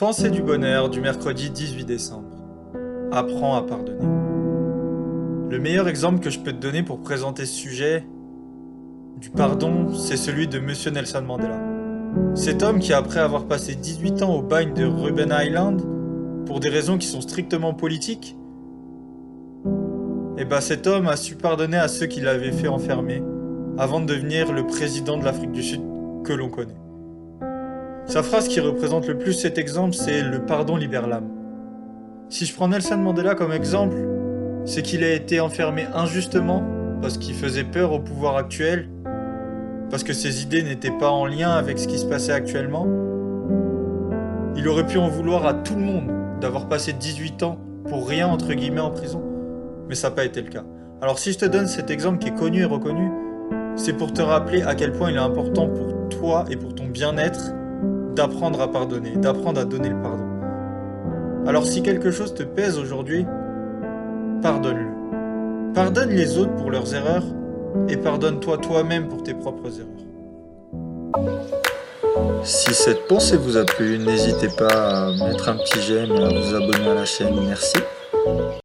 Pensée du bonheur du mercredi 18 décembre. Apprends à pardonner. Le meilleur exemple que je peux te donner pour présenter ce sujet du pardon, c'est celui de Monsieur Nelson Mandela. Cet homme qui, après avoir passé 18 ans au bagne de Ruben Island, pour des raisons qui sont strictement politiques, eh ben cet homme a su pardonner à ceux qui l'avaient fait enfermer avant de devenir le président de l'Afrique du Sud que l'on connaît. Sa phrase qui représente le plus cet exemple, c'est Le pardon libère l'âme. Si je prends Nelson Mandela comme exemple, c'est qu'il a été enfermé injustement parce qu'il faisait peur au pouvoir actuel, parce que ses idées n'étaient pas en lien avec ce qui se passait actuellement. Il aurait pu en vouloir à tout le monde d'avoir passé 18 ans pour rien entre guillemets en prison, mais ça n'a pas été le cas. Alors si je te donne cet exemple qui est connu et reconnu, c'est pour te rappeler à quel point il est important pour toi et pour ton bien-être d'apprendre à pardonner, d'apprendre à donner le pardon. Alors si quelque chose te pèse aujourd'hui, pardonne-le. Pardonne les autres pour leurs erreurs et pardonne-toi toi-même pour tes propres erreurs. Si cette pensée vous a plu, n'hésitez pas à mettre un petit j'aime et à vous abonner à la chaîne. Merci.